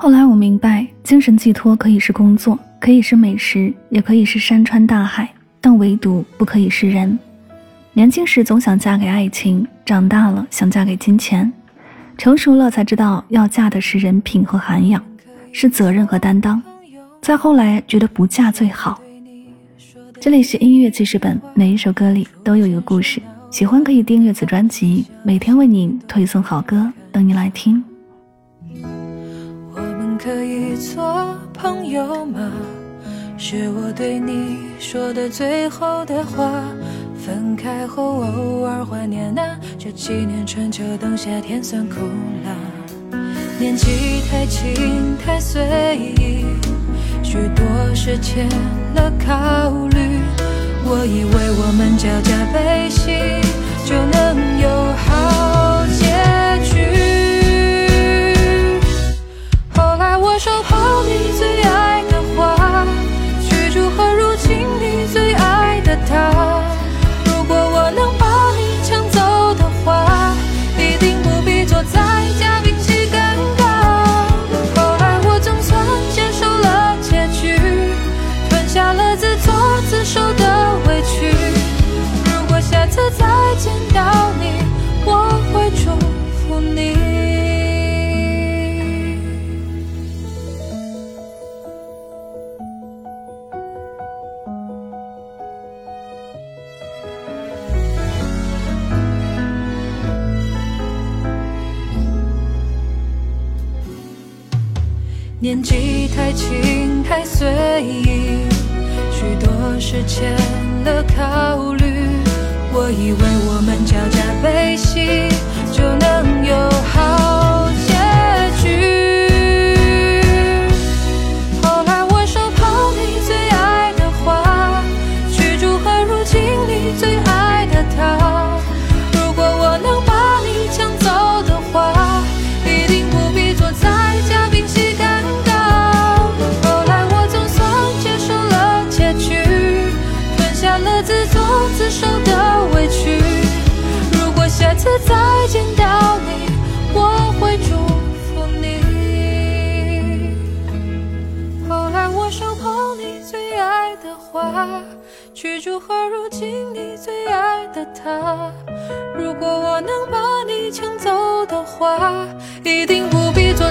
后来我明白，精神寄托可以是工作，可以是美食，也可以是山川大海，但唯独不可以是人。年轻时总想嫁给爱情，长大了想嫁给金钱，成熟了才知道要嫁的是人品和涵养，是责任和担当。再后来觉得不嫁最好。这里是音乐记事本，每一首歌里都有一个故事，喜欢可以订阅此专辑，每天为您推送好歌，等你来听。可以做朋友吗？是我对你说的最后的话。分开后偶尔怀念那这几年春秋冬夏天算苦辣。年纪太轻太随意，许多事欠了考虑。我以为我们交加悲喜下了自作自受的委屈。如果下次再见到你，我会祝福你。年纪太轻太随意，许多事欠了考虑。我以为了自作自受的委屈。如果下次再见到你，我会祝福你。后来我手捧你最爱的花，去祝贺如今你最爱的他。如果我能把你抢走的话，一定不必坐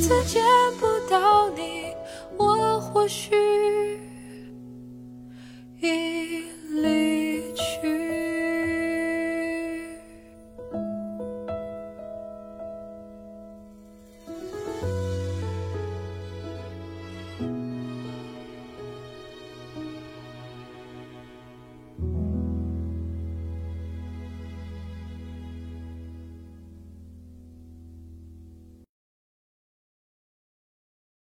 再见不到你我或许